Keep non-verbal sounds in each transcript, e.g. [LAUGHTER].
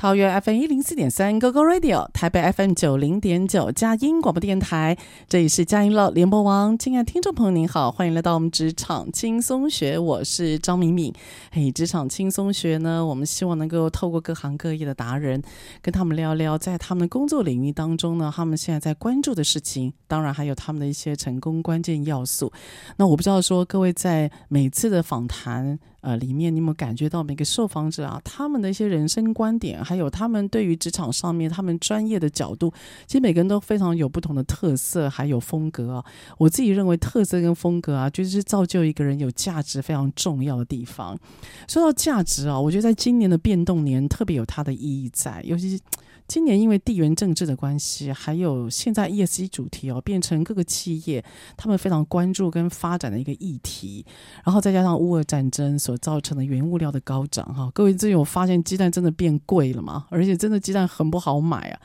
桃园 FM 一零四点三 GoGo Radio，台北 FM 九零点九佳音广播电台，这里是佳音乐联播网。亲爱的听众朋友，您好，欢迎来到我们职场轻松学，我是张敏敏。嘿，职场轻松学呢，我们希望能够透过各行各业的达人，跟他们聊聊在他们的工作领域当中呢，他们现在在关注的事情，当然还有他们的一些成功关键要素。那我不知道说各位在每次的访谈。呃，里面你有没有感觉到每个受访者啊，他们的一些人生观点，还有他们对于职场上面他们专业的角度，其实每个人都非常有不同的特色，还有风格啊。我自己认为特色跟风格啊，就是造就一个人有价值非常重要的地方。说到价值啊，我觉得在今年的变动年特别有它的意义在，尤其是。今年因为地缘政治的关系，还有现在 ESG 主题哦，变成各个企业他们非常关注跟发展的一个议题。然后再加上乌俄战争所造成的原物料的高涨，哈，各位最近有发现鸡蛋真的变贵了吗？而且真的鸡蛋很不好买啊。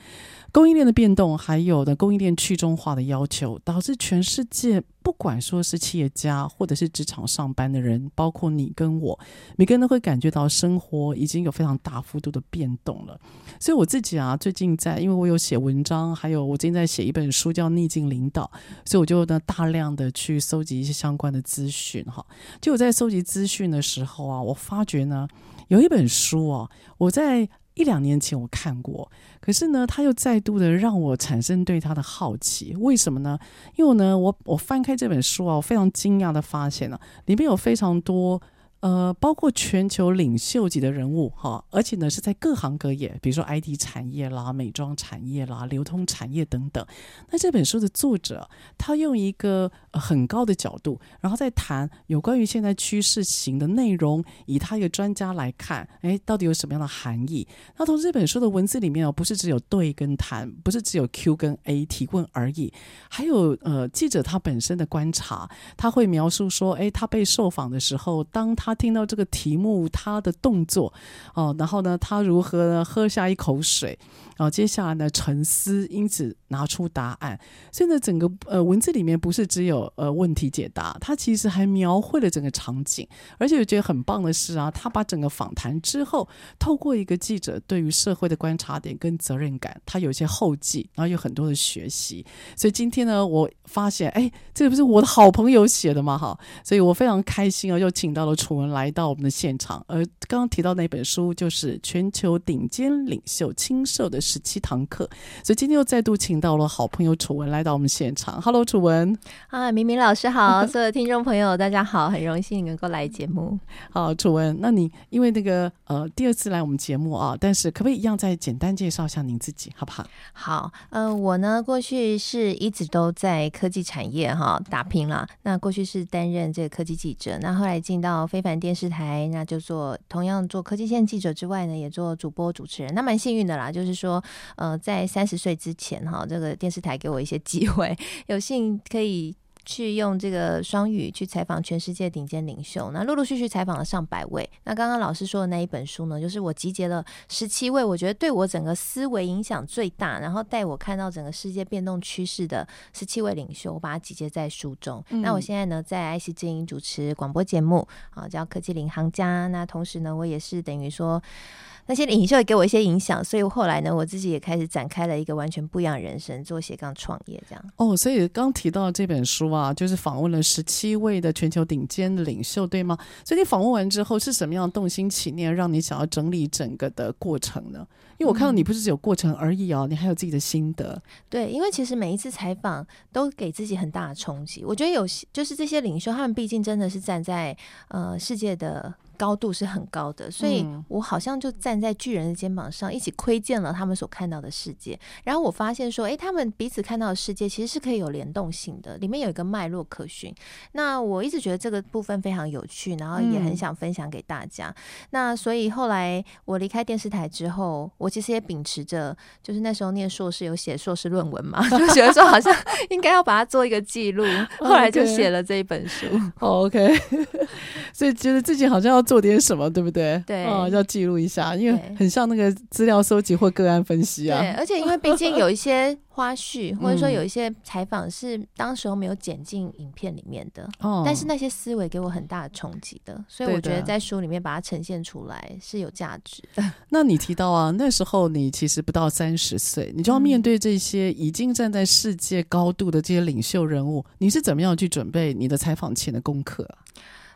供应链的变动，还有的供应链去中化的要求，导致全世界不管说是企业家或者是职场上班的人，包括你跟我，每个人都会感觉到生活已经有非常大幅度的变动了。所以我自己啊，最近在，因为我有写文章，还有我最近在写一本书叫《逆境领导》，所以我就呢大量的去搜集一些相关的资讯哈。就我在搜集资讯的时候啊，我发觉呢有一本书啊，我在。一两年前我看过，可是呢，他又再度的让我产生对他的好奇。为什么呢？因为呢，我我翻开这本书啊，我非常惊讶的发现了，里面有非常多。呃，包括全球领袖级的人物哈，而且呢是在各行各业，比如说 IT 产业啦、美妆产业啦、流通产业等等。那这本书的作者，他用一个很高的角度，然后再谈有关于现在趋势型的内容，以他一个专家来看，哎，到底有什么样的含义？那同时这本书的文字里面哦，不是只有对跟谈，不是只有 Q 跟 A 提问而已，还有呃记者他本身的观察，他会描述说，哎，他被受访的时候，当他听到这个题目，他的动作哦，然后呢，他如何呢喝下一口水，然后接下来呢沉思，因此拿出答案。所以呢，整个呃文字里面不是只有呃问题解答，他其实还描绘了整个场景。而且我觉得很棒的是啊，他把整个访谈之后，透过一个记者对于社会的观察点跟责任感，他有一些后记，然后有很多的学习。所以今天呢，我发现哎，这不是我的好朋友写的吗？哈，所以我非常开心啊，又请到了楚文文。来到我们的现场，而刚刚提到那本书就是全球顶尖领袖亲授的十七堂课，所以今天又再度请到了好朋友楚文来到我们现场。Hello，楚文啊，明明老师好，[LAUGHS] 所有听众朋友大家好，很荣幸能够来节目。好，楚文，那你因为那个呃第二次来我们节目啊，但是可不可以一样再简单介绍一下您自己，好不好？好，呃，我呢过去是一直都在科技产业哈打拼了，那过去是担任这个科技记者，那后来进到非凡电视台，那就做同样做科技线记者之外呢，也做主播主持人。那蛮幸运的啦，就是说，呃，在三十岁之前哈，这个电视台给我一些机会，有幸可以去用这个双语去采访全世界顶尖领袖，那陆陆续续采访了上百位。那刚刚老师说的那一本书呢，就是我集结了十七位，我觉得对我整个思维影响最大，然后带我看到整个世界变动趋势的十七位领袖，我把它集结在书中。嗯、那我现在呢，在 IC 之音主持广播节目，啊，叫科技领航家。那同时呢，我也是等于说。那些领袖也给我一些影响，所以后来呢，我自己也开始展开了一个完全不一样的人生，做斜杠创业这样。哦，所以刚提到这本书啊，就是访问了十七位的全球顶尖的领袖，对吗？所以你访问完之后是什么样动心起念，让你想要整理整个的过程呢？因为我看到你不是只有过程而已哦，你还有自己的心得。对，因为其实每一次采访都给自己很大的冲击。我觉得有些就是这些领袖，他们毕竟真的是站在呃世界的。高度是很高的，所以我好像就站在巨人的肩膀上，一起窥见了他们所看到的世界。然后我发现说，诶，他们彼此看到的世界其实是可以有联动性的，里面有一个脉络可循。那我一直觉得这个部分非常有趣，然后也很想分享给大家。嗯、那所以后来我离开电视台之后，我其实也秉持着，就是那时候念硕士有写硕士论文嘛，[LAUGHS] 就觉得说好像应该要把它做一个记录，[LAUGHS] 后来就写了这一本书。Oh, OK，[LAUGHS] 所以觉得自己好像要。做点什么，对不对？对，哦，要记录一下，因为很像那个资料收集或个案分析啊。对，而且因为毕竟有一些花絮，[LAUGHS] 或者说有一些采访是当时候没有剪进影片里面的，哦，但是那些思维给我很大的冲击的，所以我觉得在书里面把它呈现出来是有价值的。[LAUGHS] 那你提到啊，那时候你其实不到三十岁，你就要面对这些已经站在世界高度的这些领袖人物，你是怎么样去准备你的采访前的功课啊？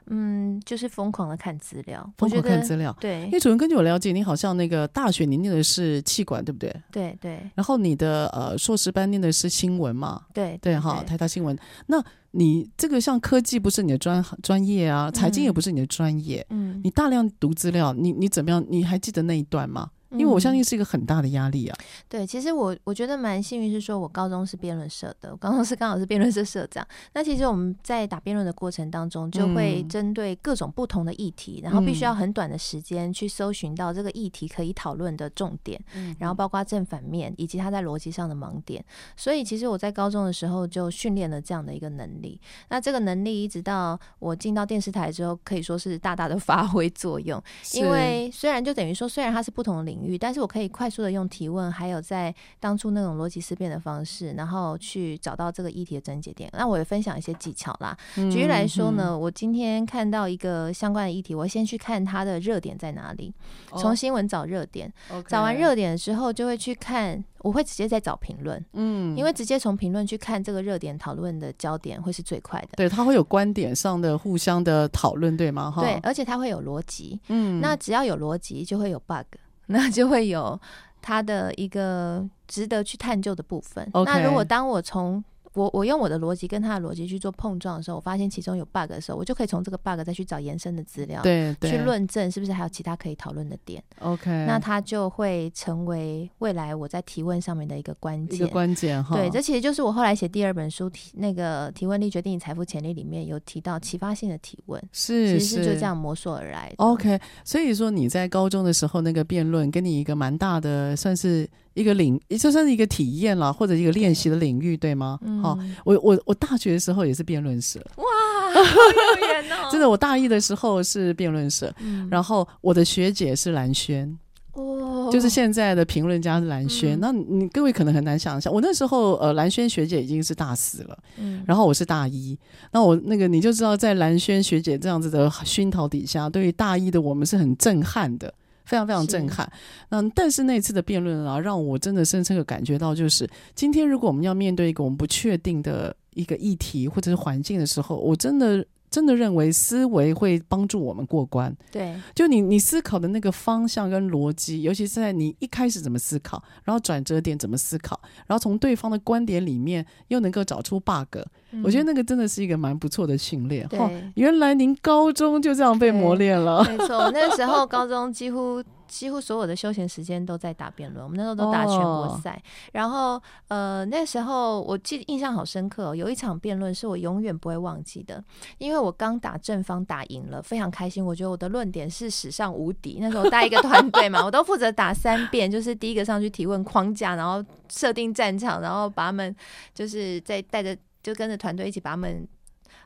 嗯，就是疯狂的看资料，疯狂看资料。对，因为主任根据我了解，你好像那个大学你念的是气管，对不对？对对。然后你的呃硕士班念的是新闻嘛？对对哈，台大新闻。那你这个像科技不是你的专专业啊，财经也不是你的专业。嗯。你大量读资料，你你怎么样？你还记得那一段吗？因为我相信是一个很大的压力啊。嗯、对，其实我我觉得蛮幸运，是说我高中是辩论社的，我高中是刚好是辩论社社长。那其实我们在打辩论的过程当中，就会针对各种不同的议题，嗯、然后必须要很短的时间去搜寻到这个议题可以讨论的重点，嗯、然后包括正反面以及它在逻辑上的盲点。所以其实我在高中的时候就训练了这样的一个能力。那这个能力一直到我进到电视台之后，可以说是大大的 [LAUGHS] 发挥作用。因为虽然就等于说，虽然它是不同的领域。但是我可以快速的用提问，还有在当初那种逻辑思辨的方式，然后去找到这个议题的症结点。那我也分享一些技巧啦。举例来说呢，我今天看到一个相关的议题，我先去看它的热点在哪里，从新闻找热点，找完热点之后，就会去看，我会直接再找评论，嗯，因为直接从评论去看这个热点讨论的焦点会是最快的。对，它会有观点上的互相的讨论，对吗？哈，对，而且它会有逻辑，嗯，那只要有逻辑，就会有 bug。那就会有它的一个值得去探究的部分。那如果当我从我我用我的逻辑跟他的逻辑去做碰撞的时候，我发现其中有 bug 的时候，我就可以从这个 bug 再去找延伸的资料，对，去论证是不是还有其他可以讨论的点。OK，那它就会成为未来我在提问上面的一个关键，一个关键哈。对，这其实就是我后来写第二本书提那个提问力决定你财富潜力里面有提到启发性的提问，是其实是就这样摸索而来的。OK，所以说你在高中的时候那个辩论，跟你一个蛮大的算是。一个领，也就算是一个体验啦，或者一个练习的领域，对，对吗？好、嗯，我我我大学的时候也是辩论社，哇，[LAUGHS] 好有缘哦！真的，我大一的时候是辩论社，嗯、然后我的学姐是蓝轩，哦，就是现在的评论家是兰萱。嗯、那你各位可能很难想象，我那时候呃，蓝轩学姐已经是大四了，嗯，然后我是大一，那我那个你就知道，在蓝轩学姐这样子的熏陶底下，对于大一的我们是很震撼的。非常非常震撼，嗯，但是那次的辩论啊，让我真的深深的感觉到，就是今天如果我们要面对一个我们不确定的一个议题或者是环境的时候，我真的。真的认为思维会帮助我们过关。对，就你你思考的那个方向跟逻辑，尤其是在你一开始怎么思考，然后转折点怎么思考，然后从对方的观点里面又能够找出 bug，嗯，我觉得那个真的是一个蛮不错的训练。对，哦，原来您高中就这样被磨练了。没错，那时候高中几乎。几乎所有的休闲时间都在打辩论，我们那时候都打全国赛。Oh. 然后，呃，那时候我记得印象好深刻哦，有一场辩论是我永远不会忘记的，因为我刚打正方打赢了，非常开心。我觉得我的论点是史上无敌。那时候带一个团队嘛，[LAUGHS] 我都负责打三遍，就是第一个上去提问框架，然后设定战场，然后把他们就是在带着。就跟着团队一起把他们，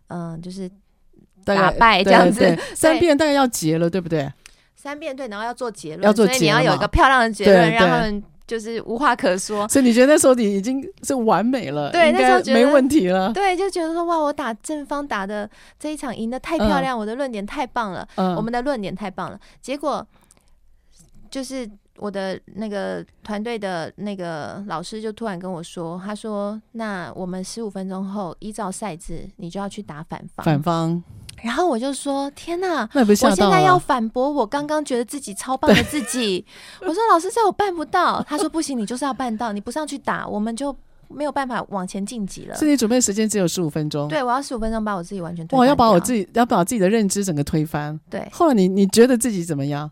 嗯、呃，就是打败这样子。三遍大概要结了，对不对？三遍对，然后要做结论，要做结论，所以你要有一个漂亮的结论，让他们就是无话可说。所以你觉得那时候你已经是完美了，对，那时候觉得没问题了。对，就觉得说哇，我打正方打的这一场赢得太漂亮，嗯、我的论点太棒了，嗯、我们的论点太棒了。结果就是我的那个团队的那个老师就突然跟我说，他说：“那我们十五分钟后依照赛制，你就要去打反方。”反方。然后我就说：“天哪！那我现在要反驳我刚刚觉得自己超棒的自己。[LAUGHS] ”我说：“老师，这我办不到。”他说：“不行，你就是要办到。你不上去打，我们就没有办法往前晋级了。”是你准备时间只有十五分钟？对，我要十五分钟把我自己完全推翻。我要把我自己要把我自己的认知整个推翻。对。后来你你觉得自己怎么样？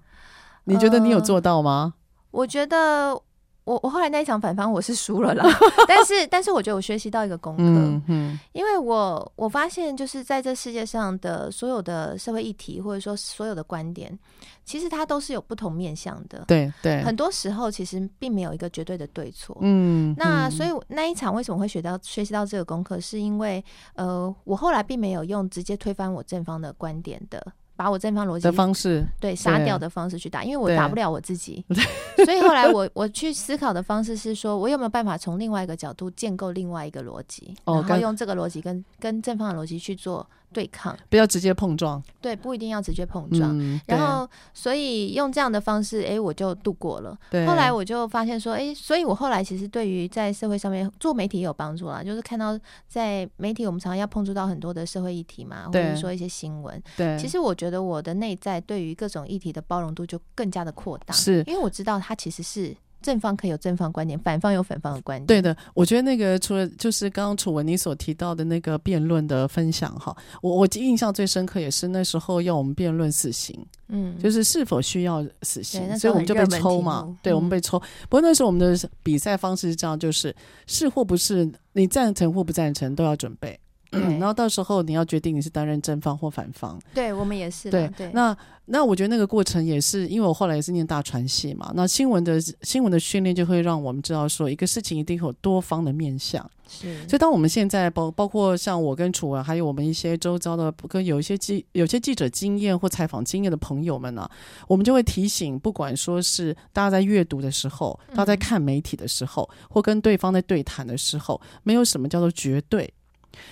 你觉得你有做到吗？呃、我觉得。我我后来那一场反方我是输了啦，但是但是我觉得我学习到一个功课，嗯嗯、因为我我发现就是在这世界上的所有的社会议题或者说所有的观点，其实它都是有不同面向的，对对，很多时候其实并没有一个绝对的对错，嗯，那所以那一场为什么会学到学习到这个功课，是因为呃，我后来并没有用直接推翻我正方的观点的。把我正方逻辑的方式对杀掉的方式去打，因为我打不了我自己，[LAUGHS] 所以后来我我去思考的方式是说，我有没有办法从另外一个角度建构另外一个逻辑，然后用这个逻辑跟跟正方的逻辑去做。对抗，不要直接碰撞。对，不一定要直接碰撞。嗯、然后，所以用这样的方式，哎，我就度过了。对。后来我就发现说，哎，所以我后来其实对于在社会上面做媒体也有帮助啦。就是看到在媒体，我们常常要碰触到很多的社会议题嘛，或者说一些新闻。对。其实我觉得我的内在对于各种议题的包容度就更加的扩大。是。因为我知道它其实是。正方可以有正方观点，反方有反方的观点。对的，我觉得那个除了就是刚刚楚文你所提到的那个辩论的分享哈，我我印象最深刻也是那时候要我们辩论死刑，嗯，就是是否需要死刑，所以我们就被抽嘛，对，我们被抽。嗯、不过那时候我们的比赛方式是这样，就是是或不是，你赞成或不赞成都要准备。嗯，然后到时候你要决定你是担任正方或反方。对，我们也是。对，对，那那我觉得那个过程也是，因为我后来也是念大传系嘛，那新闻的新闻的训练就会让我们知道说，一个事情一定有多方的面向。是。所以当我们现在包包括像我跟楚文，还有我们一些周遭的跟有一些记有些记者经验或采访经验的朋友们呢、啊，我们就会提醒，不管说是大家在阅读的时候，大家在看媒体的时候，嗯、或跟对方在对谈的时候，没有什么叫做绝对。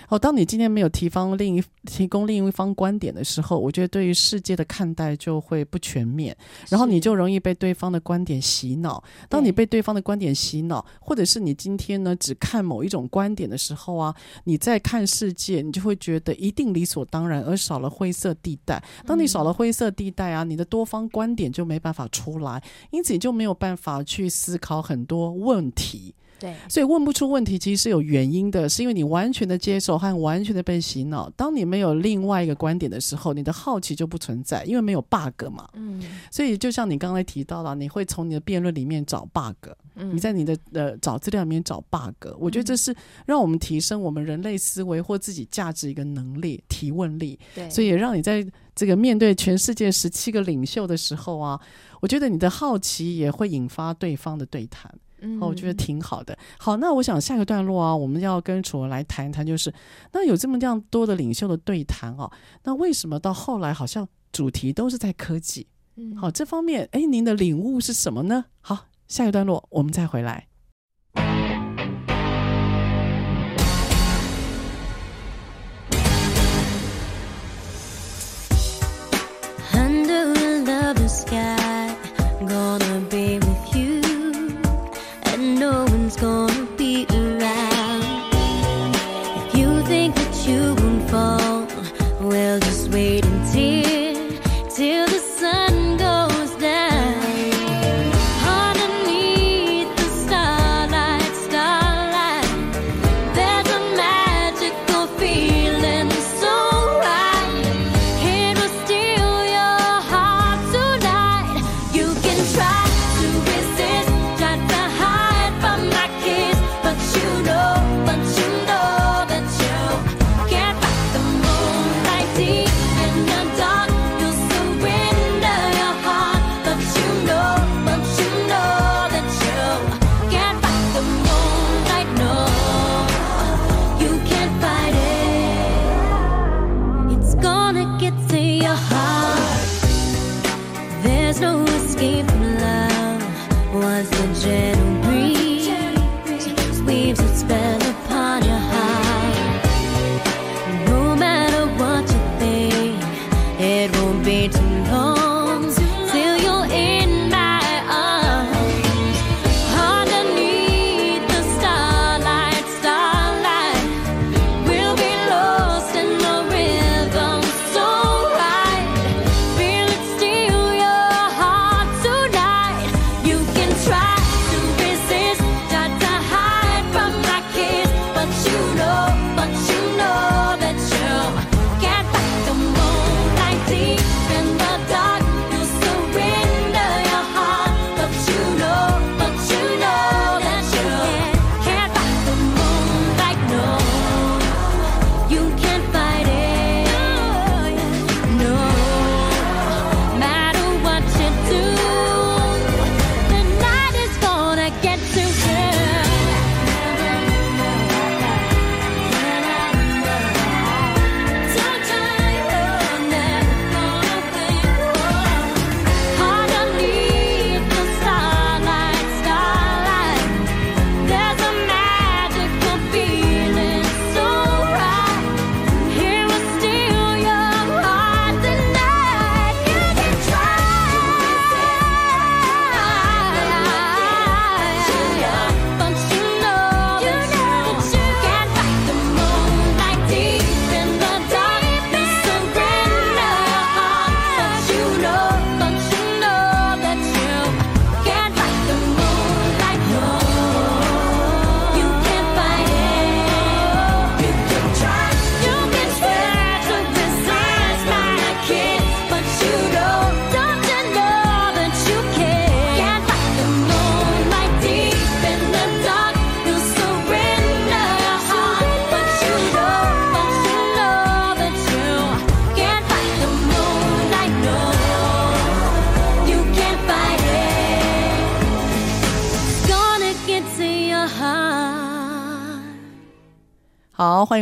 哦，当你今天没有提方另一提供另一方观点的时候，我觉得对于世界的看待就会不全面，然后你就容易被对方的观点洗脑。当你被对方的观点洗脑，或者是你今天呢只看某一种观点的时候啊，你在看世界，你就会觉得一定理所当然，而少了灰色地带。当你少了灰色地带啊，你的多方观点就没办法出来，因此你就没有办法去思考很多问题。对，所以问不出问题，其实是有原因的，是因为你完全的接受和完全的被洗脑。当你没有另外一个观点的时候，你的好奇就不存在，因为没有 bug 嘛。嗯，所以就像你刚才提到了，你会从你的辩论里面找 bug，嗯，你在你的呃找资料里面找 bug。我觉得这是让我们提升我们人类思维或自己价值一个能力，提问力。对，所以也让你在这个面对全世界十七个领袖的时候啊，我觉得你的好奇也会引发对方的对谈。嗯，我觉得挺好的。好，那我想下个段落啊，我们要跟楚文来谈一谈，就是那有这么这样多的领袖的对谈啊，那为什么到后来好像主题都是在科技？嗯，好，这方面，哎，您的领悟是什么呢？好，下个段落我们再回来。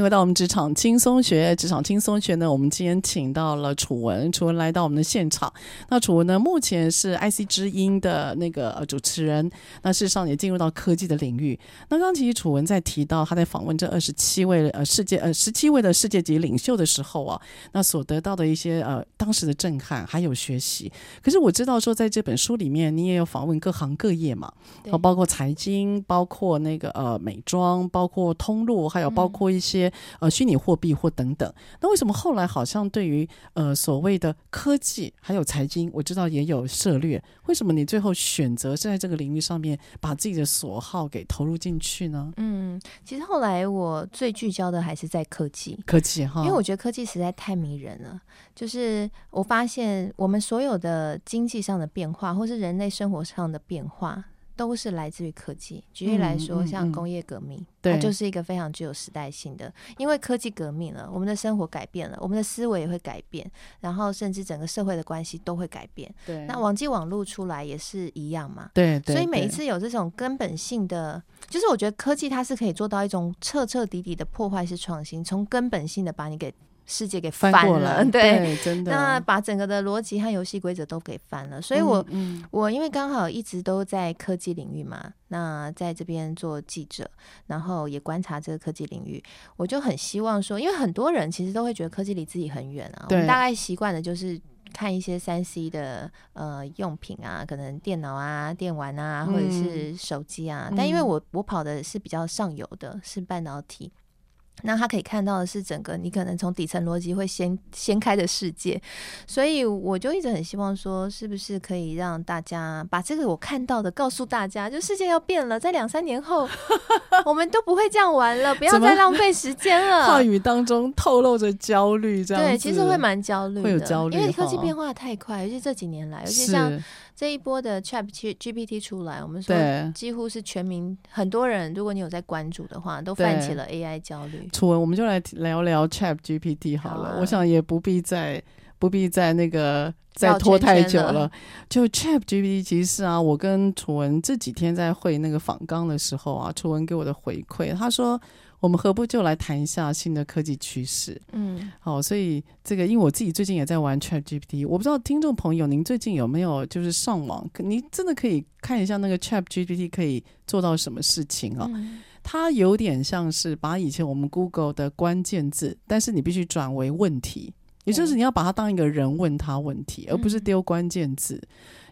回到我们职场轻松学。职场轻松学呢，我们今天请到了楚文，楚文来到我们的现场。那楚文呢，目前是 IC 之音的那个呃主持人。那事实上也进入到科技的领域。那刚刚其实楚文在提到他在访问这二十七位呃世界呃十七位的世界级领袖的时候啊，那所得到的一些呃当时的震撼还有学习。可是我知道说，在这本书里面，你也有访问各行各业嘛，对包括财经，包括那个呃美妆，包括通路，还有包括一些、呃虚拟货币或等等。那为什么后来好像对于呃所谓的科技还有财经，我知道也有涉略？为什么你最后选择是在这个领域上面把自己的所好给投入进去呢？嗯，其实后来我最聚焦的还是在科技，科技哈，因为我觉得科技实在太迷人了。就是我发现我们所有的经济上的变化，或是人类生活上的变化。都是来自于科技。举例来说，嗯、像工业革命，它就是一个非常具有时代性的。因为科技革命了，我们的生活改变了，我们的思维也会改变，然后甚至整个社会的关系都会改变。对，那网际网路出来也是一样嘛。对，对，所以每一次有这种根本性的，就是我觉得科技它是可以做到一种彻彻底底的破坏式创新，从根本性的把你给。世界给翻了，[LAUGHS] 对，对，真的，那把整个的逻辑和游戏规则都给翻了。所以我，我、嗯嗯、我因为刚好一直都在科技领域嘛，那在这边做记者，然后也观察这个科技领域，我就很希望说，因为很多人其实都会觉得科技离自己很远啊。我们大概习惯的就是看一些三 C 的呃用品啊，可能电脑啊、电玩啊，或者是手机啊。嗯、但因为我我跑的是比较上游的，是半导体。那他可以看到的是整个你可能从底层逻辑会掀掀开的世界，所以我就一直很希望说，是不是可以让大家把这个我看到的告诉大家，就世界要变了，在两三年后 [LAUGHS] 我们都不会这样玩了，不要再浪费时间了。话语当中透露着焦虑，这样对，其实会蛮焦虑的，会有焦虑，因为科技变化太快，尤其这几年来，尤其像。这一波的 Chat GPT 出来，我们说几乎是全民很多人，如果你有在关注的话，都泛起了 AI 焦虑。楚文，我们就来聊聊 Chat GPT 好了。好啊，我想也不必再不必再那个再拖太久了。了就 Chat GPT 其实啊，我跟楚文这几天在会那个访纲的时候啊，楚文给我的回馈，他说我们何不就来谈一下新的科技趋势？嗯，好，所以这个，因为我自己最近也在玩 ChatGPT，我不知道听众朋友您最近有没有就是上网，你真的可以看一下那个 ChatGPT 可以做到什么事情啊？嗯。它有点像是把以前我们 Google 的关键字，但是你必须转为问题，也就是你要把它当一个人问他问题，而不是丢关键字。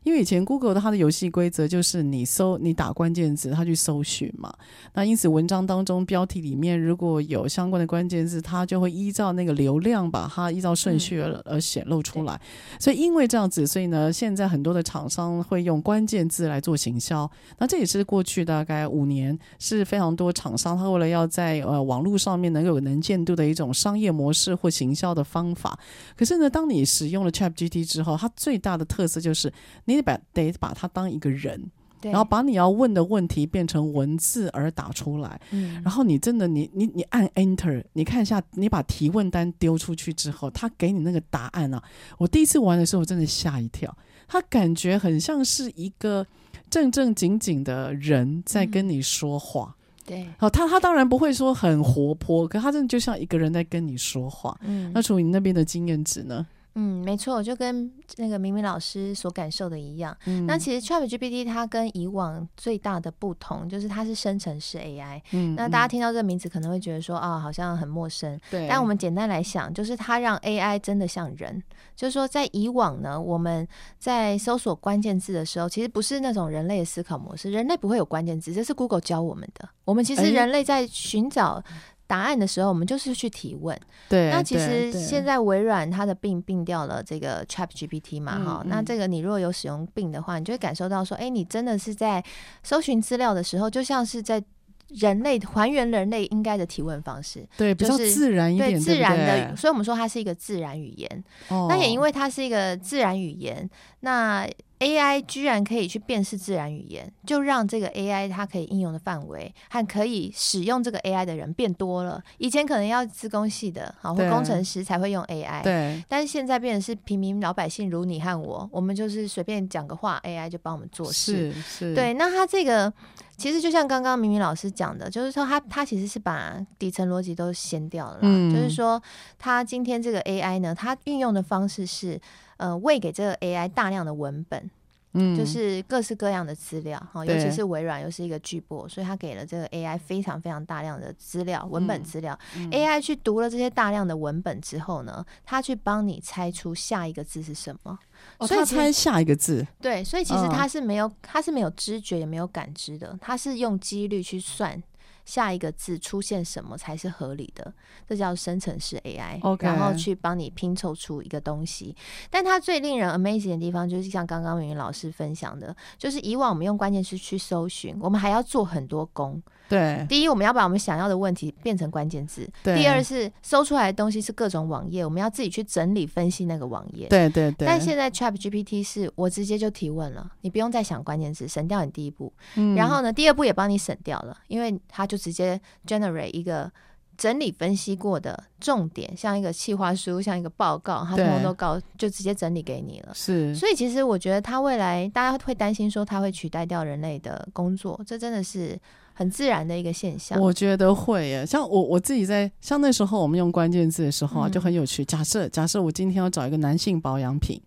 因为以前 Google 的它的游戏规则就是你搜你打关键字，它去搜寻嘛。那因此文章当中标题里面如果有相关的关键字，它就会依照那个流量把它依照顺序而而显露出来。所以因为这样子，所以呢，现在很多的厂商会用关键字来做行销。那这也是过去大概五年是非常多厂商他为了要在呃网络上面能够有能见度的一种商业模式或行销的方法。可是呢，当你使用了 ChatGPT 之后，它最大的特色就是你。你得把得把它当一个人，然后把你要问的问题变成文字而打出来。嗯，然后你真的你你你按 Enter，你看一下，你把提问单丢出去之后，他给你那个答案啊！我第一次玩的时候，我真的吓一跳，他感觉很像是一个正正经经的人在跟你说话。嗯、对，好，他他当然不会说很活泼，可他真的就像一个人在跟你说话。嗯，那从你那边的经验值呢？嗯，没错，就跟那个明明老师所感受的一样。嗯，那其实 ChatGPT 它跟以往最大的不同，就是它是生成式 AI。嗯，那大家听到这个名字可能会觉得说啊，好像很陌生。对。但我们简单来想，就是它让 AI 真的像人。就是说，在以往呢，我们在搜索关键字的时候，其实不是那种人类的思考模式。人类不会有关键字，这是 Google 教我们的。我们其实人类在寻找。答案的时候，我们就是去提问。对，那其实现在微软它的 Bing 并掉了这个 ChatGPT 嘛，哈。那这个你如果有使用 Bing 的话，你就会感受到说，哎，你真的是在搜寻资料的时候，就像是在人类还原人类应该的提问方式，对，比较自然一点，对，自然的。所以我们说它是一个自然语言。哦。那也因为它是一个自然语言，那。AI 居然可以去辨识自然语言，就让这个 AI 它可以应用的范围和可以使用这个 AI 的人变多了。以前可能要资工系的，好或工程师才会用 AI，对。但是现在变成是平民老百姓，如你和我，我们就是随便讲个话，AI 就帮我们做事。是是。对，那它这个其实就像刚刚明明老师讲的，就是说它它其实是把底层逻辑都掀掉了，嗯，就是说它今天这个 AI 呢，它运用的方式是。呃，喂给这个 AI 大量的文本，嗯，就是各式各样的资料哈，尤其是微软又是一个巨擘，所以他给了这个 AI 非常非常大量的资料，文本资料。嗯嗯、AI 去读了这些大量的文本之后呢，他去帮你猜出下一个字是什么。哦，他猜下一个字。对，所以其实他是没有，他是没有知觉也没有感知的，他是用几率去算。下一个字出现什么才是合理的？这叫生成式 AI. 然后去帮你拼凑出一个东西。但它最令人 amazing 的地方，就是像刚刚明明老师分享的，就是以往我们用关键词去搜寻，我们还要做很多工。对，第一，我们要把我们想要的问题变成关键字；第二是搜出来的东西是各种网页，我们要自己去整理分析那个网页。对对对。但现在 ChatGPT 是我直接就提问了，你不用再想关键字，省掉你第一步。嗯。然后呢，第二步也帮你省掉了，因为它就直接 generate 一个整理分析过的重点，像一个企划书，像一个报告，他通通都告，就直接整理给你了。是。所以其实我觉得他未来大家会担心说他会取代掉人类的工作，这真的是。很自然的一个现象，我觉得会耶。像我我自己在像那时候我们用关键字的时候啊，就很有趣。嗯、假设假设我今天要找一个男性保养品，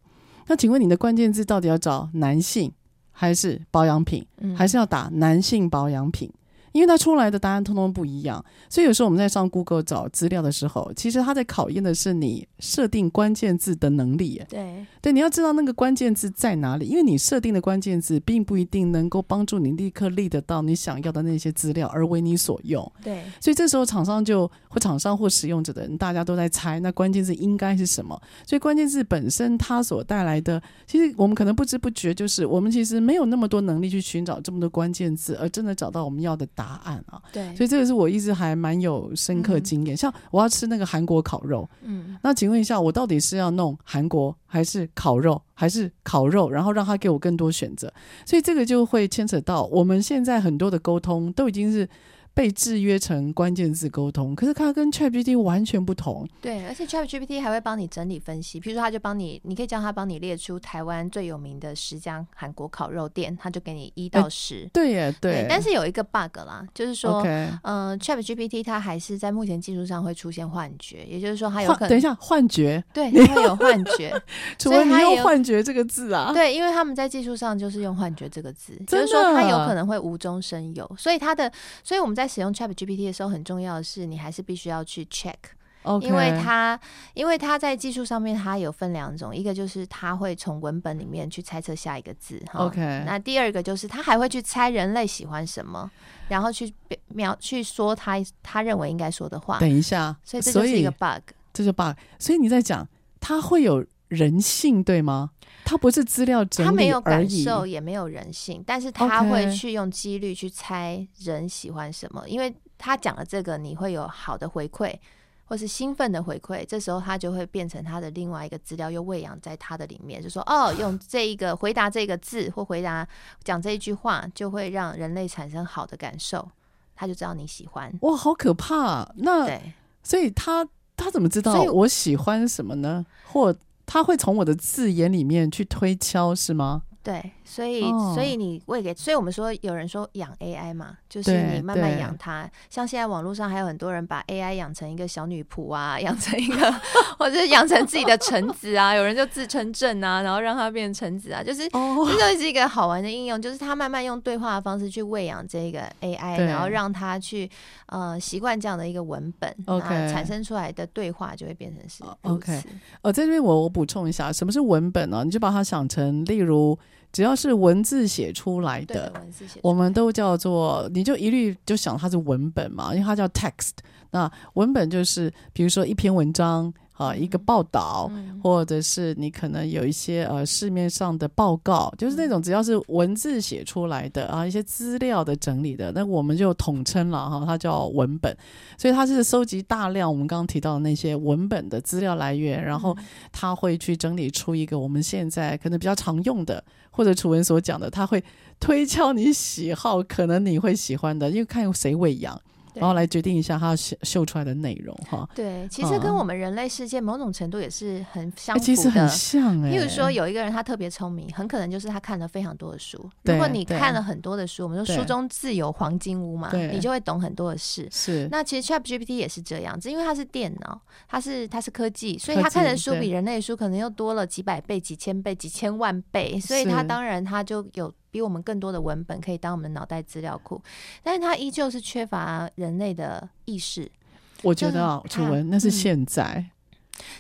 那请问你的关键字到底要找男性还是保养品，嗯、还是要打男性保养品？因为它出来的答案通通不一样，所以有时候我们在上 Google 找资料的时候，其实它在考验的是你设定关键字的能力。对对，你要知道那个关键字在哪里，因为你设定的关键字并不一定能够帮助你立刻立得到你想要的那些资料而为你所用。对，所以这时候厂商就或厂商或使用者的人，大家都在猜那关键字应该是什么。所以关键字本身它所带来的，其实我们可能不知不觉就是我们其实没有那么多能力去寻找这么多关键字，而真的找到我们要的答案啊。对，所以这个是我一直还蛮有深刻经验。嗯、像我要吃那个韩国烤肉，嗯，那请问一下，我到底是要弄韩国还是烤肉，还是烤肉？然后让他给我更多选择。所以这个就会牵扯到我们现在很多的沟通都已经是。被制约成关键字沟通，可是它跟 ChatGPT 完全不同。对，而且 ChatGPT 还会帮你整理分析，比如说他就帮你，你可以叫他帮你列出台湾最有名的十家韩国烤肉店，他就给你一到十、欸。对耶，对。但是有一个 bug 啦，就是说，嗯 ChatGPT 它还是在目前技术上会出现幻觉，也就是说它有可能等一下幻觉，对，它会有幻觉。[LAUGHS] 除非你用“幻觉”这个字啊？对，因为他们在技术上就是用“幻觉”这个字，就是说它有可能会无中生有，所以它的，所以我们在使用 ChatGPT 的时候，很重要的是你还是必须要去 check，Okay. 因为它，因为它在技术上面它有分两种，一个就是它会从文本里面去猜测下一个字，OK，那第二个就是它还会去猜人类喜欢什么，然后去描去说他他认为应该说的话。等一下，所以这就是一个 bug，这就 bug，所以你在讲它会有。人性对吗？他不是资料整理他没有感受，也没有人性，但是他会去用几率去猜人喜欢什么因为他讲了这个，你会有好的回馈，或是兴奋的回馈，这时候他就会变成他的另外一个资料，又喂养在他的里面，就说哦，用这一个回答这个字或回答讲这一句话，就会让人类产生好的感受，他就知道你喜欢。哇，好可怕！那对，所以他他怎么知道我喜欢什么呢？或他会从我的字眼里面去推敲，是吗？对，所以，哦、所以你喂给，所以我们说有人说养 AI 嘛，就是你慢慢养它。像现在网络上还有很多人把 AI 养成一个小女仆啊，[LAUGHS] 养成一个，或者是养成自己的臣子啊。有人就自称正啊，然后让它变成臣子啊，就是、哦、这就是一个好玩的应用，就是他慢慢用对话的方式去喂养这个 AI，然后让它去呃习惯这样的一个文本然后产生出来的对话就会变成是 OK。哦，在这边我我补充一下，什么是文本呢？你就把它想成，例如。只要是文字写出来的，我们都叫做，你就一律就想它是文本嘛，因为它叫 text。那文本就是，比如说一篇文章。啊，一个报道，嗯、或者是你可能有一些呃市面上的报告，就是那种只要是文字写出来的啊，一些资料的整理的，那我们就统称了哈，它叫文本。所以它是收集大量我们刚刚提到的那些文本的资料来源，然后它会去整理出一个我们现在可能比较常用的，或者楚文所讲的，它会推敲你喜好，可能你会喜欢的，因为看有谁喂养。然后来决定一下它秀秀出来的内容哈。对，其实跟我们人类世界某种程度也是很相符的。其实很像哎。例如说，有一个人他特别聪明，很可能就是他看了非常多的书。如果你看了很多的书，我们说书中自有黄金屋嘛，你就会懂很多的事。是。那其实 ChatGPT 也是这样子，因为它是电脑，它是它是科技，所以它看的书比人类书可能又多了几百倍、几千倍、几千万倍，所以它当然它就有。比我们更多的文本可以当我们脑袋资料库，但是它依旧是缺乏人类的意识。我觉得啊，楚文那是现在。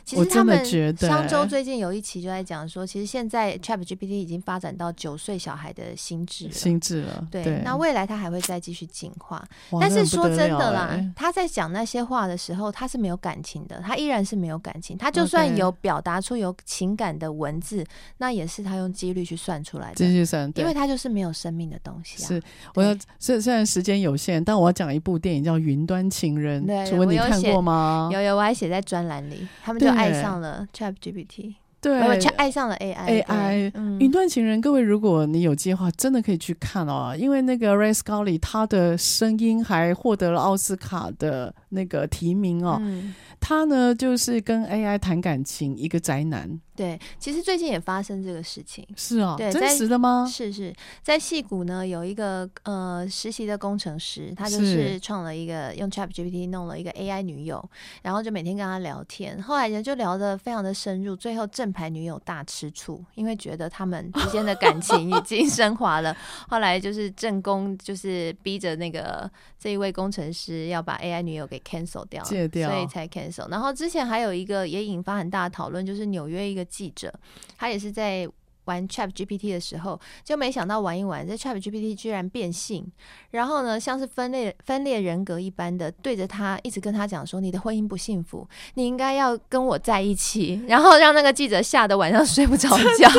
其实他们商周最近有一期就在讲说，其实现在 ChatGPT 已经发展到九岁小孩的心智了，心智了。对，对那未来它还会再继续进化。但是说真的啦，他在讲那些话的时候，他是没有感情的，他依然是没有感情。他就算有表达出有情感的文字，那也是他用几率去算出来的，继续算，因为他就是没有生命的东西啊。是，我要虽虽然时间有限，但我要讲一部电影叫《云端情人》，请问你看过吗？有有，我还写在专栏里，他们就爱上了。ChatGPT，对，爱上了 AI。AI，云端情人，各位，如果你有计划，真的可以去看哦，因为那个 Ray Scully 他的声音还获得了奥斯卡的那个提名哦。嗯、他呢，就是跟 AI 谈感情，一个宅男。对，其实最近也发生这个事情，是啊，对，真实的吗？是是，在戏谷呢，有一个呃实习的工程师，他就是创了一个用 ChatGPT 弄了一个 AI 女友，然后就每天跟他聊天，后来人就聊得非常的深入，最后正牌女友大吃醋，因为觉得他们之间的感情已经 [LAUGHS] 升华了，后来就是正宫就是逼着那个这一位工程师要把 AI 女友给 cancel 掉，戒掉，所以才 cancel。然后之前还有一个也引发很大的讨论，就是纽约一个。记者，他也是在玩 ChatGPT 的时候，就没想到玩一玩，这 ChatGPT 居然变性，然后呢，像是分裂分裂人格一般的对着他，一直跟他讲说：“你的婚姻不幸福，你应该要跟我在一起。[LAUGHS] ”然后让那个记者吓得晚上睡不着觉。[LAUGHS]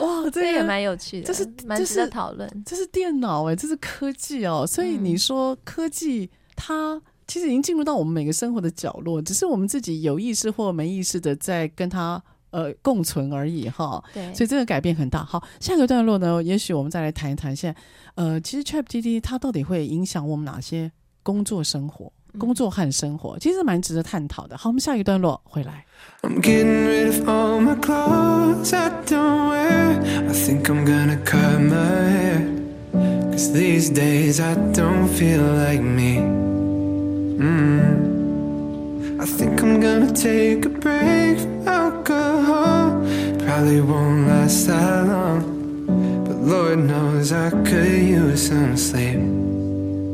[LAUGHS] 哇，这也蛮有趣的，这是蛮值得讨论。这是电脑哎，这是科技哦。所以你说科技它。其实已经进入到我们每个生活的角落，只是我们自己有意识或没意识的在跟他呃共存而已哈。对，所以这个改变很大。好，下个段落呢，也许我们再来谈一谈现在，呃，其实 ChatGPT 它到底会影响我们哪些工作生活、工作和生活，其实蛮值得探讨的。好，我们下一个段落回来。I'm getting rid of all my clothes I don't wear. I think I'm gonna cut my hair. Probably won't last that long. But Lord knows I could use some sleep.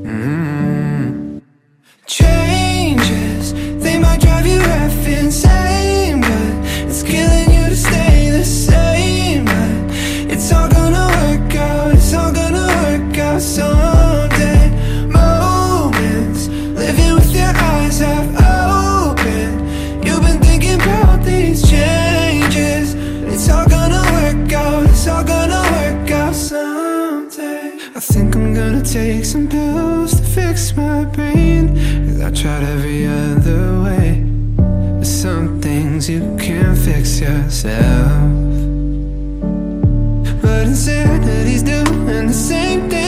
Mm. Take some pills to fix my brain. Cause I tried every other way. But some things you can't fix yourself. But insanity's doing the same thing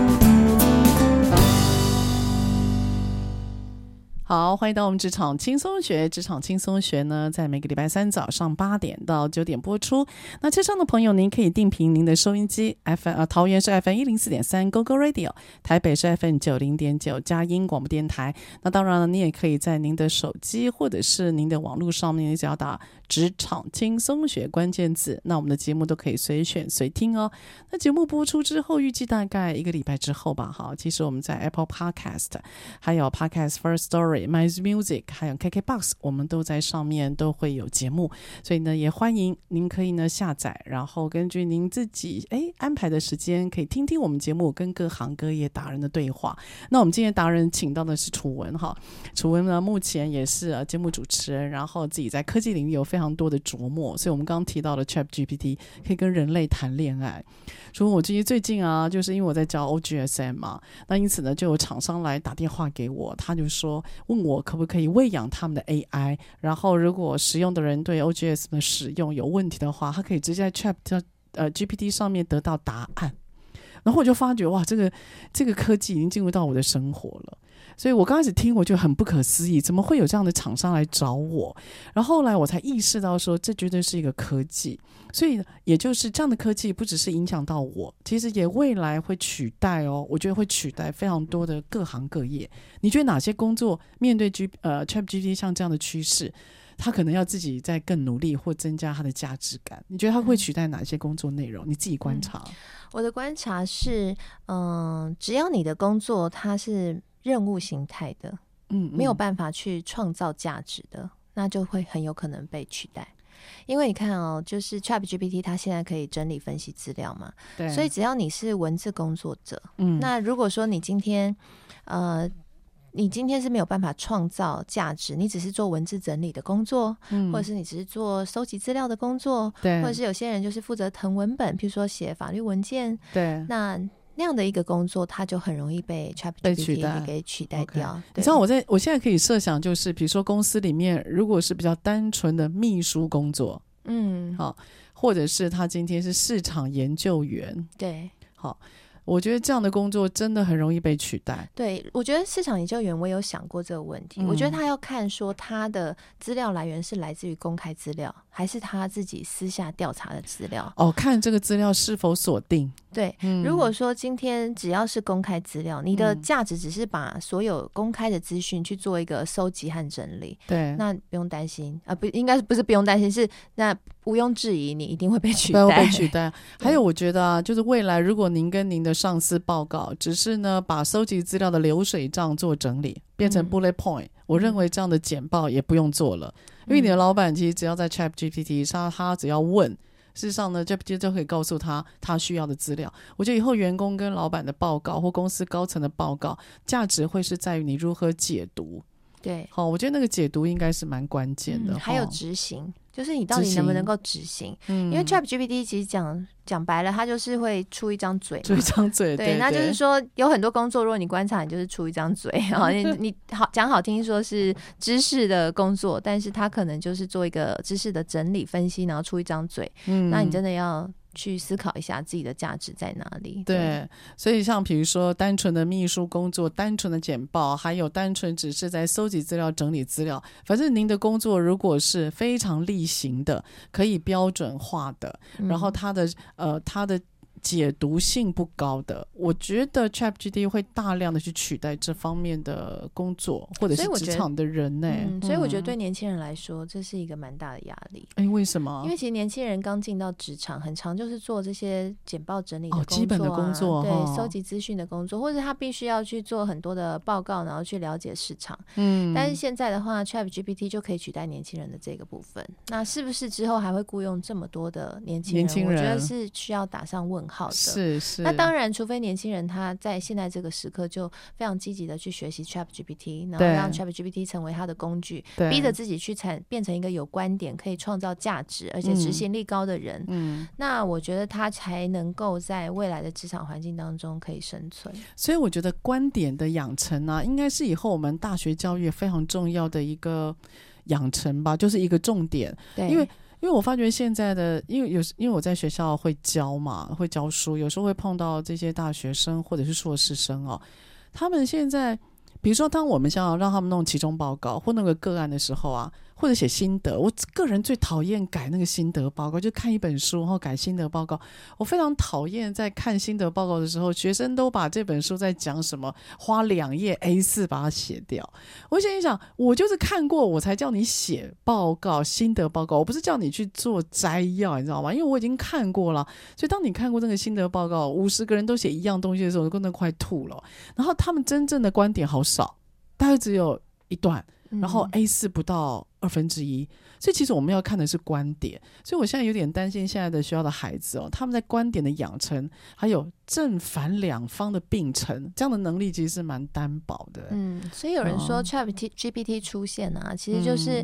好，欢迎到我们职场轻松学。职场轻松学呢，在每个礼拜三早上八点到九点播出。那车上的朋友，您可以定频您的收音机，FM 呃，桃园是 FM 一零四点三，Go Go Radio；台北是 FM 九零点九，佳音广播电台。那当然了，你也可以在您的手机或者是您的网络上面，你只要打“职场轻松学”关键字，那我们的节目都可以随选随听哦。那节目播出之后，预计大概一个礼拜之后吧。好，其实我们在 Apple Podcast，还有 Podcast First Story。My Music 还有 KKBOX，我们都在上面都会有节目，所以呢，也欢迎您可以呢下载，然后根据您自己诶安排的时间，可以听听我们节目跟各行各业达人的对话。那我们今天达人请到的是楚文哈，楚文呢目前也是节目主持人，然后自己在科技领域有非常非常多的琢磨，所以我们刚刚提到的 ChatGPT 可以跟人类谈恋爱。所以，我最近最近啊，就是因为我在教 OGSM 嘛，那因此呢，就有厂商来打电话给我，他就说问我可不可以喂养他们的 AI，然后如果使用的人对 O G S 的使用有问题的话，他可以直接在 Chat 呃 GPT 上面得到答案。然后我就发觉哇，这个这个科技已经进入到我的生活了。所以我刚开始听，我就很不可思议，怎么会有这样的厂商来找我？然后后来我才意识到说，这绝对是一个科技。所以也就是这样的科技，不只是影响到我，其实也未来会取代哦。我觉得会取代非常多的各行各业。你觉得哪些工作面对 G 呃 ChatGPT 像这样的趋势，他可能要自己再更努力或增加他的价值感。你觉得他会取代哪些工作内容？你自己观察。我的观察是，嗯、只要你的工作它是任务形态的，嗯，没有办法去创造价值的，那就会很有可能被取代。因为你看哦，就是 ChatGPT 它现在可以整理分析资料嘛，对，所以只要你是文字工作者，嗯，那如果说你今天，呃，你今天是没有办法创造价值，你只是做文字整理的工作，嗯。或者是你只是做收集资料的工作，对，或者是有些人就是负责誊文本，譬如说写法律文件，对，那那样的一个工作，它就很容易被被取 ChatGPT 代。给取代掉。对。你知道我在我现在可以设想，就是比如说公司里面，如果是比较单纯的秘书工作，嗯，好，或者是他今天是市场研究员，对。好，我觉得这样的工作真的很容易被取代。对，我觉得市场研究员我有想过这个问题，嗯我觉得他要看说他的资料来源是来自于公开资料，还是他自己私下调查的资料。哦，看这个资料是否锁定。对，嗯如果说今天只要是公开资料，你的价值只是把所有公开的资讯去做一个收集和整理，对，那不用担心啊，不应该是不是不用担心，是那毋庸置疑，你一定会被取代。被取代。[LAUGHS] 还有，我觉得啊，就是未来如果您跟您的上司报告，只是呢把收集资料的流水账做整理，变成 bullet point，、我认为这样的简报也不用做了，因为你的老板其实只要在 Chat GPT 上，他只要问。事实上呢，GPT 就可以告诉他他需要的资料。我觉得以后员工跟老板的报告或公司高层的报告，价值会是在于你如何解读。对，好，我觉得那个解读应该是蛮关键的。嗯还有执行，就是你到底能不能够执行？嗯。因为 ChatGPT 其实讲讲白了，它就是会出一张嘴，出一张嘴，对，那就是说有很多工作，如果你观察，你就是出一张嘴啊，[LAUGHS] 你你好讲好听说是知识的工作，但是它可能就是做一个知识的整理分析，然后出一张嘴，嗯。那你真的要去思考一下自己的价值在哪里。对，所以像比如说单纯的秘书工作、单纯的简报，还有单纯只是在搜集资料、整理资料，反正您的工作如果是非常例行的、可以标准化的，嗯然后它的呃它的。解读性不高的，我觉得 ChatGPT 会大量的去取代这方面的工作，或者是我职场的人呢、嗯，所以我觉得对年轻人来说，这是一个蛮大的压力。哎、为什么？因为其实年轻人刚进到职场，很长就是做这些简报整理的哦工作、啊基本的工作对哦，收集资讯的工作，或者他必须要去做很多的报告，然后去了解市场。嗯，但是现在的话，ChatGPT 就可以取代年轻人的这个部分。那是不是之后还会雇佣这么多的年轻人？年轻人我觉得是需要打上问号的。是是。那当然，除非年轻人他在现在这个时刻就非常积极的去学习 ChatGPT，然后让 ChatGPT 成为他的工具，逼着自己去产变成一个有观点、可以创造价值而且执行力高的人。嗯，那我觉得他才能够在未来的职场环境当中可以生存。所以我觉得观点的养成啊，应该是以后我们大学教育非常重要的一个养成吧，就是一个重点。对，因为因为我发觉现在的，因为有时因为我在学校会教嘛，会教书，有时候会碰到这些大学生或者是硕士生哦，他们现在，比如说当我们想要让他们弄期中报告或弄个个案的时候啊。或者写心得，我个人最讨厌改那个心得报告，就看一本书然后改心得报告。我非常讨厌在看心得报告的时候，学生都把这本书在讲什么，花两页 A 四把它写掉。我心里想，我就是看过，我才叫你写报告、心得报告，我不是叫你去做摘要，你知道吗？因为我已经看过了。所以当你看过这个心得报告，五十个人都写一样东西的时候，我真的快吐了。然后他们真正的观点好少，大概只有一段。然后 A 四不到二分之一，所以其实我们要看的是观点。所以我现在有点担心现在的学校的孩子哦，他们在观点的养成，还有正反两方的并存，这样的能力其实是蛮单薄的。嗯，所以有人说 ChatGPT 出现啊，其实就是，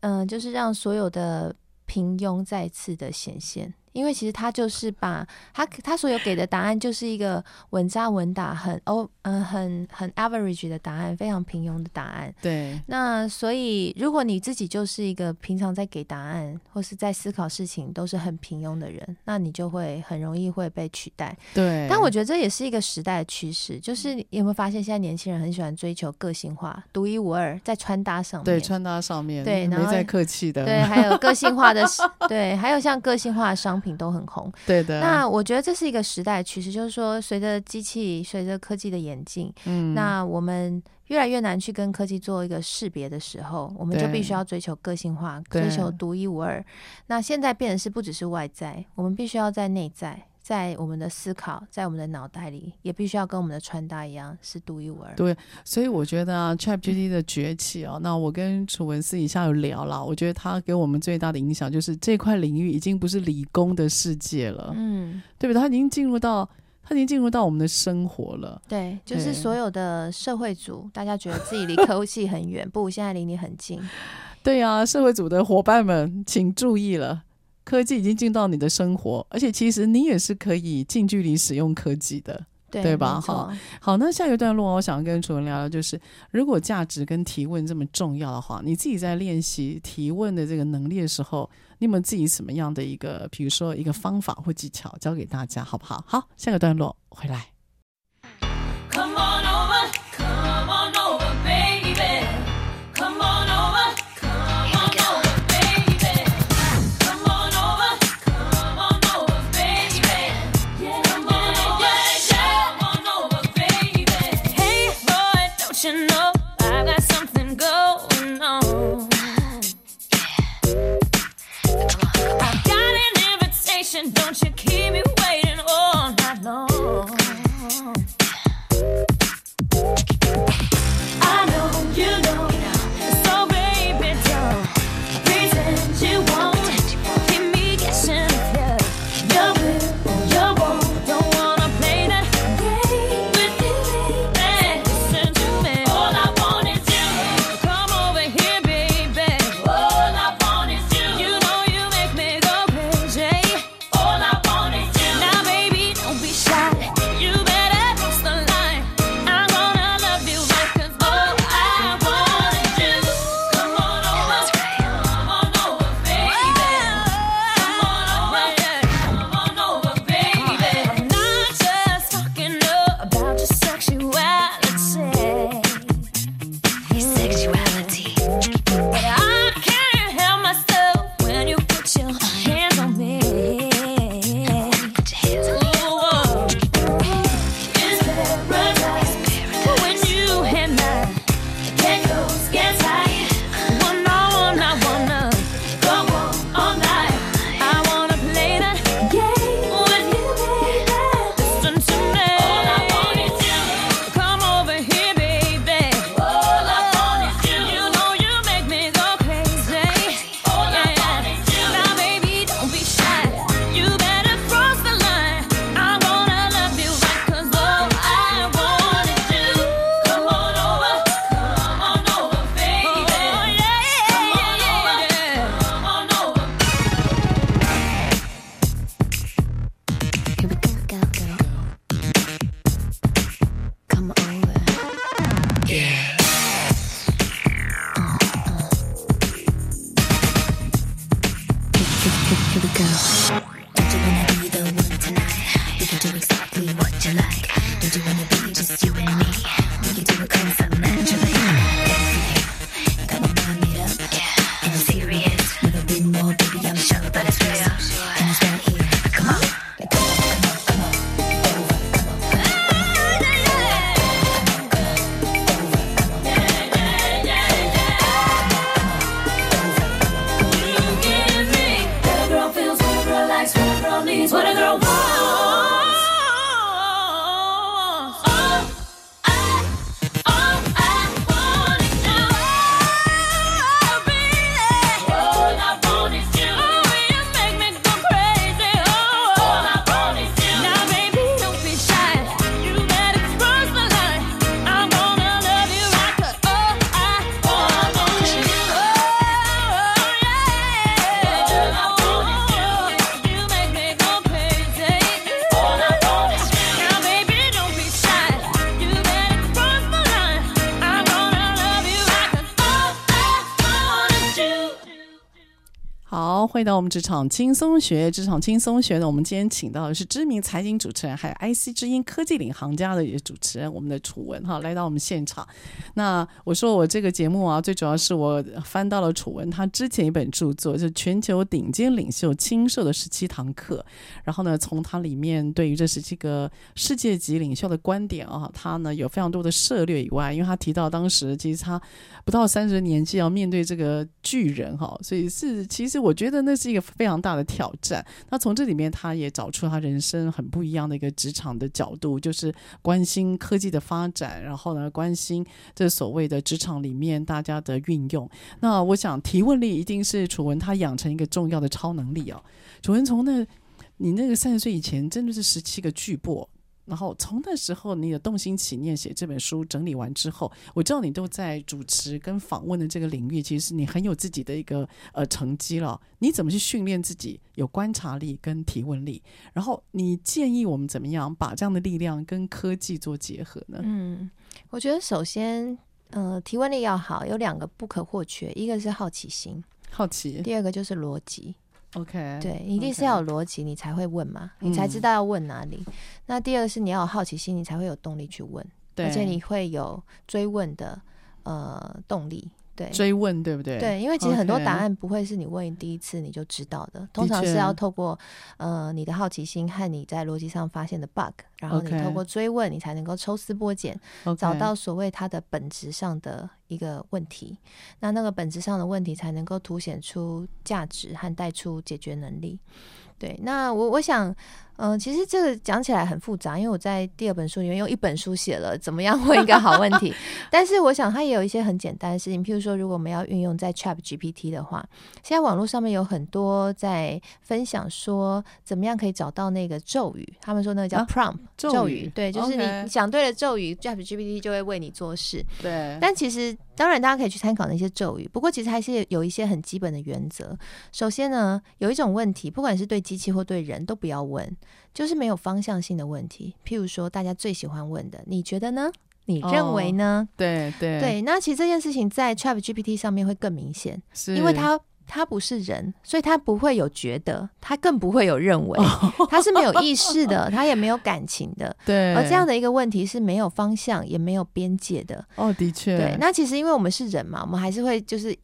嗯、呃，就是让所有的平庸再次的显现。因为其实他就是把他他所有给的答案就是一个稳扎稳打、很哦嗯很很 average 的答案，非常平庸的答案。对。那所以如果你自己就是一个平常在给答案或是在思考事情都是很平庸的人，那你就会很容易会被取代。对。但我觉得这也是一个时代的趋势，就是你有没有发现现在年轻人很喜欢追求个性化、独一无二，在穿搭上面。对，穿搭上面。对，没在客气的。对，还有个性化的，[LAUGHS] 对，还有像个性化的商品。都很红，对的。那我觉得这是一个时代趋势，就是说，随着机器、随着科技的演进，嗯，那我们越来越难去跟科技做一个识别的时候，我们就必须要追求个性化，追求独一无二。那现在变的是不只是外在，我们必须要在内在，在我们的思考，在我们的脑袋里，也必须要跟我们的穿搭一样是独一无二。对，所以我觉得啊，ChatGPT 的崛起啊，那我跟楚文私底下有聊了，我觉得它给我们最大的影响就是这块领域已经不是理工的世界了，嗯，对不对？它已经进入到。他已经进入到我们的生活了。对，就是所有的社会组，大家觉得自己离科技很远，不，现在离你很近。[LAUGHS] 对呀、啊，社会组的伙伴们，请注意了，科技已经进到你的生活，而且其实你也是可以近距离使用科技的。对，对吧？好，好，那下一个段落，我想跟楚文聊聊，就是如果价值跟提问这么重要的话，你自己在练习提问的这个能力的时候，你有没有自己什么样的一个，比如说一个方法或技巧教给大家，好不好？好，下个段落回来。欢迎到我们职场轻松学。职场轻松学呢，我们今天请到的是知名财经主持人，还有 IC 之音科技领航家的主持人，我们的楚文哈，来到我们现场。那我说我这个节目啊，最主要是我翻到了楚文他之前一本著作，就《全球顶尖领袖亲授的十七堂课》。然后呢，从他里面对于这十七个世界级领袖的观点啊，他呢有非常多的涉猎以外，因为他提到当时其实他不到三十年纪要面对这个巨人哈，所以是其实我觉得。那是一个非常大的挑战。那从这里面，他也找出他人生很不一样的一个职场的角度，就是关心科技的发展，然后呢，关心这所谓的职场里面大家的运用。那我想提问力一定是楚文他养成一个重要的超能力哦。楚文从那，你那个三十岁以前真的是十七个巨擘。然后从那时候，你的动心起念写这本书整理完之后，我知道你都在主持跟访问的这个领域，其实你很有自己的一个呃成绩了。你怎么去训练自己有观察力跟提问力？然后你建议我们怎么样把这样的力量跟科技做结合呢？嗯，我觉得首先，呃，提问力要好，有两个不可或缺，一个是好奇心，好奇；第二个就是逻辑。OK，对，一定是要有逻辑，你才会问嘛.你才知道要问哪里。嗯。那第二个是你要有好奇心，你才会有动力去问，对，而且你会有追问的呃动力。对，追问对不对？对，因为其实很多答案不会是你问第一次你就知道的.通常是要透过呃你的好奇心和你在逻辑上发现的 bug，然后你透过追问，你才能够抽丝剥茧.找到所谓它的本质上的一个问题。那那个本质上的问题才能够凸显出价值和带出解决能力。对，那我我想。嗯、呃，其实这个讲起来很复杂，因为我在第二本书里面用一本书写了怎么样问一个好问题。[LAUGHS] 但是我想它也有一些很简单的事情，譬如说，如果我们要运用在 Chat GPT 的话，现在网络上面有很多在分享说怎么样可以找到那个咒语。他们说那个叫 prompt、啊、咒语，咒语，对，就是你想对了咒语，Chat GPT 就会为你做事。对，但其实当然大家可以去参考那些咒语，不过其实还是有一些很基本的原则。首先呢，有一种问题，不管是对机器或对人都不要问。就是没有方向性的问题，譬如说大家最喜欢问的，你觉得呢？你认为呢？哦、对对对，那其实这件事情在 ChatGPT 上面会更明显，是因为它它不是人，所以它不会有觉得，它更不会有认为，它是没有意识的，它也没有感情的。[LAUGHS] 对，而这样的一个问题是没有方向也没有边界的。哦，的确。对，那其实因为我们是人嘛，我们还是会就是。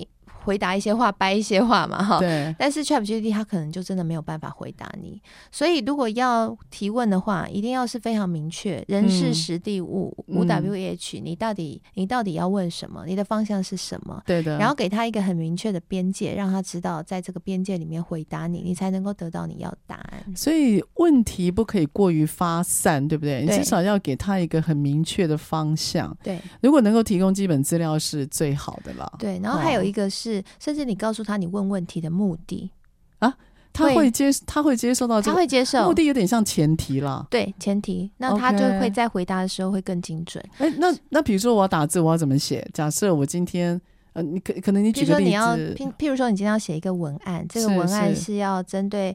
回答一些话，掰一些话嘛，哈。对。但是 ChatGPT 它可能就真的没有办法回答你，所以如果要提问的话，一定要是非常明确，人事实地物五 W H，你到底你到底要问什么？你的方向是什么？对的。然后给他一个很明确的边界，让他知道在这个边界里面回答你，你才能够得到你要的答案。所以问题不可以过于发散，对不对？对。你至少要给他一个很明确的方向。对。如果能够提供基本资料是最好的了。对。然后还有一个是。甚至你告诉他你问问题的目的啊，他会接他会接受到这个，他会接受。目的有点像前提啦，对前提，那他就会在回答的时候会更精准。哎、那那比如说我要打字，我要怎么写？假设我今天呃，你可可能你举个例子，你要譬譬如说你今天要写一个文案，这个文案是要针对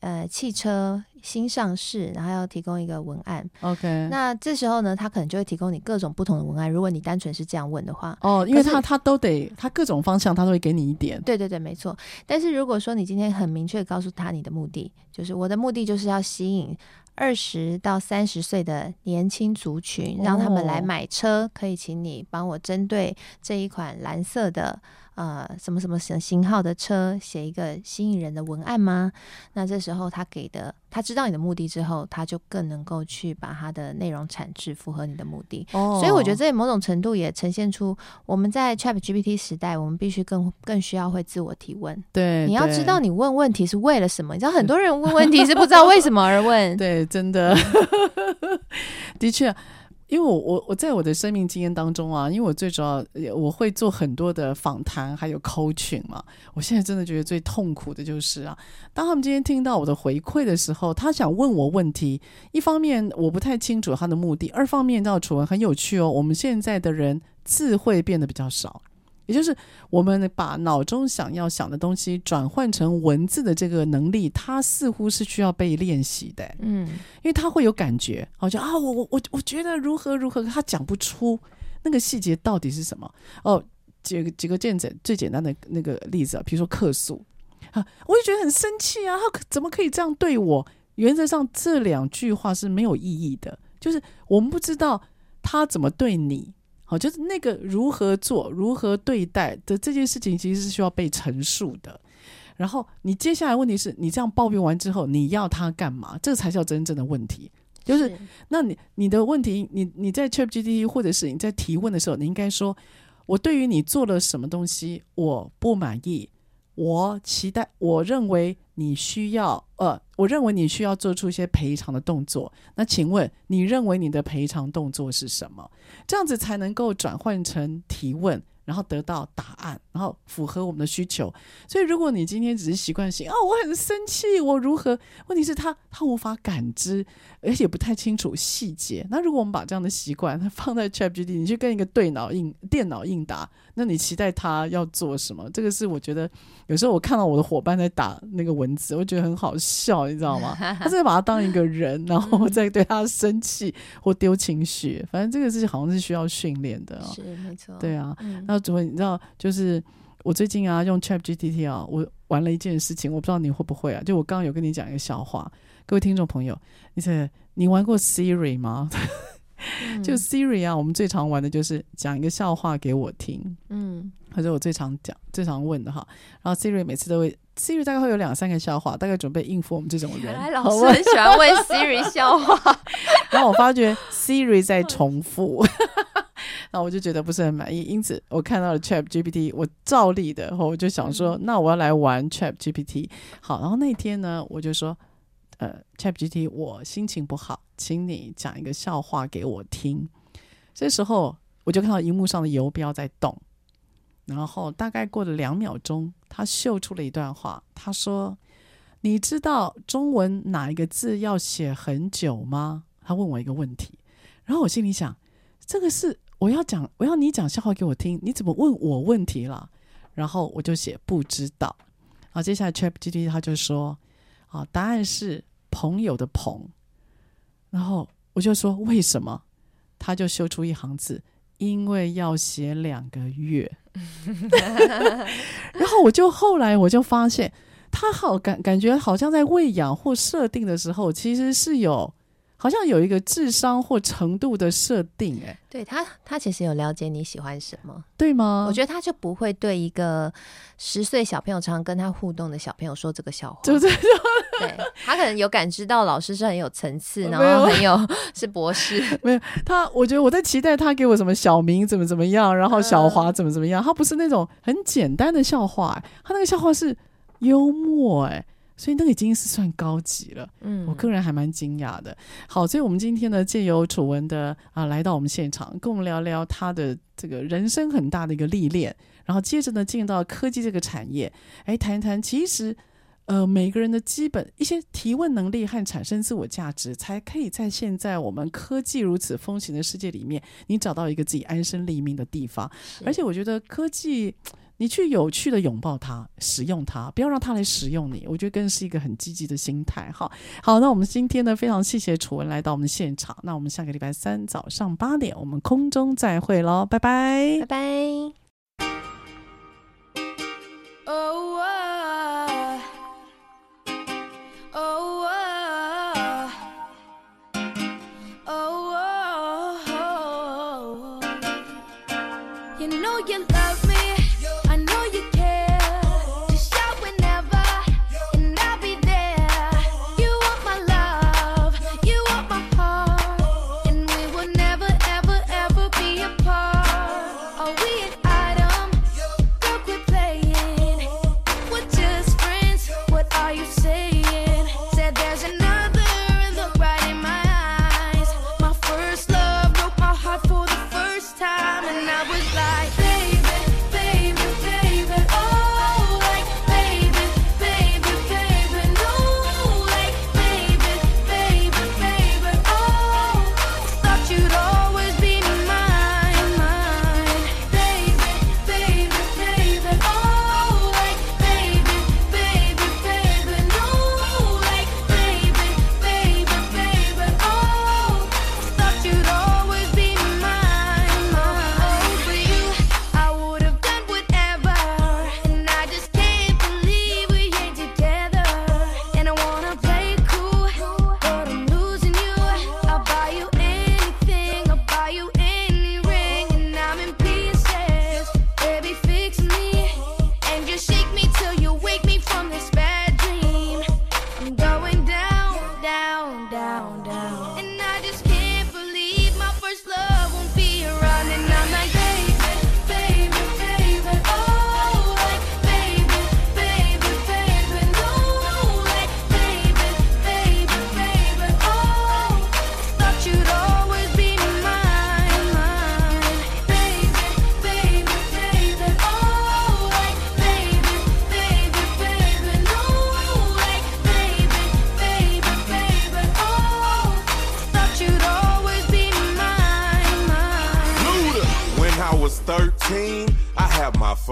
呃汽车。新上市，然后要提供一个文案。OK，那这时候呢，他可能就会提供你各种不同的文案。如果你单纯是这样问的话，哦，因为他他都得，他各种方向他都会给你一点。对对对，没错。但是如果说你今天很明确告诉他你的目的，就是我的目的就是要吸引二十到三十岁的年轻族群，让他们来买车，可以请你帮我针对这一款蓝色的。呃，什么什么型型号的车，写一个吸引人的文案吗？那这时候他给的，他知道你的目的之后，他就更能够去把他的内容产制符合你的目的。哦，所以我觉得这某种程度也呈现出我们在 ChatGPT 时代，我们必须更更需要会自我提问。对，你要知道你问问题是为了什么？你知道很多人问问题是不知道为什么而问。[LAUGHS] 对，真的，[LAUGHS] 的确。因为我我我在我的生命经验当中啊，因为我最主要我会做很多的访谈，还有 coaching 嘛。我现在真的觉得最痛苦的就是啊，当他们今天听到我的回馈的时候，他想问我问题，一方面我不太清楚他的目的，二方面，到楚文很有趣哦。我们现在的人智慧变得比较少。也就是我们把脑中想要想的东西转换成文字的这个能力，它似乎是需要被练习的。嗯，因为他会有感觉，好像啊，我我我我觉得如何如何，他讲不出那个细节到底是什么。哦，几个几个简单最简单的那个例子啊，比如说客诉。啊，我就觉得很生气啊，他怎么可以这样对我？原则上这两句话是没有意义的，就是我们不知道他怎么对你，好，就是那个如何做、如何对待的这件事情，其实是需要被陈述的。然后你接下来问题是你这样抱怨完之后，你要他干嘛？这才叫真正的问题。就是，是那你你的问题，你你在 ChatGPT 或者是你在提问的时候，你应该说，我对于你做了什么东西我不满意，我期待，我认为你需要，呃，我认为你需要做出一些赔偿的动作。那请问你认为你的赔偿动作是什么？这样子才能够转换成提问。然后得到答案，然后符合我们的需求。所以，如果你今天只是习惯性啊、哦，我很生气，我如何？问题是他他无法感知，而且不太清楚细节。那如果我们把这样的习惯放在 ChatGPT，你去跟一个对脑应电脑应答，那你期待他要做什么？这个是我觉得有时候我看到我的伙伴在打那个文字，我觉得很好笑，你知道吗？他是把他当一个人，[LAUGHS] 然后再对他生气或丢情绪。反正这个是好像是需要训练的、哦，是没错，对啊，嗯那。怎么你知道？就是我最近啊，用 ChatGPT 啊，我玩了一件事情，我不知道你会不会啊。就我刚刚有跟你讲一个笑话，各位听众朋友，你是你玩过 Siri 吗？嗯、就 Siri 啊，我们最常玩的就是讲一个笑话给我听，嗯，或者我最常讲、最常问的哈。然后 Siri 每次都会，Siri 大概会有两三个笑话，大概准备应付我们这种人。原来老师很喜欢问 Siri [LAUGHS] 笑话，然后我发觉 Siri 在重复。[LAUGHS] 那我就觉得不是很满意，因此我看到了 Chat GPT，我照例的，我就想说，那我要来玩 Chat GPT。好，然后那天呢，我就说，呃，Chat GPT，我心情不好，请你讲一个笑话给我听。这时候我就看到荧幕上的游标在动，然后大概过了两秒钟，他秀出了一段话，他说：“你知道中文哪一个字要写很久吗？”他问我一个问题，然后我心里想，这个是。我要讲，我要你讲笑话给我听，你怎么问我问题了？然后我就写不知道。好接下来 ChatGPT 他就说，啊，答案是朋友的朋。然后我就说为什么？他就修出一行字，因为要写两个月。[LAUGHS] 然后我就后来我就发现，他好感感觉好像在喂养或设定的时候，其实是有。好像有一个智商或程度的设定，哎，对他，他其实有了解你喜欢什么，对吗？我觉得他就不会对一个十岁小朋友常常跟他互动的小朋友说这个笑话。[LAUGHS] 对，他可能有感知到老师是很有层次，[LAUGHS] 然后很有 [LAUGHS] 是博士。没有他，我觉得我在期待他给我什么小明怎么怎么样，然后小华怎么怎么样。他不是那种很简单的笑话，他那个笑话是幽默，哎。所以那个已经是算高级了，嗯，我个人还蛮惊讶的。好，所以我们今天呢，借由楚文的啊来到我们现场，跟我们聊聊他的这个人生很大的一个历练，然后接着呢进入到科技这个产业，哎，谈一谈其实呃每个人的基本一些提问能力和产生自我价值，才可以在现在我们科技如此风行的世界里面，你找到一个自己安身立命的地方。而且我觉得科技。你去有趣的拥抱它，使用它，不要让它来使用你。我觉得更是一个很积极的心态。哈，好，那我们今天呢，非常谢谢楚文来到我们现场。那我们下个礼拜三早上八点，我们空中再会喽，拜拜，拜拜。Oh, oh, oh, you know you love me.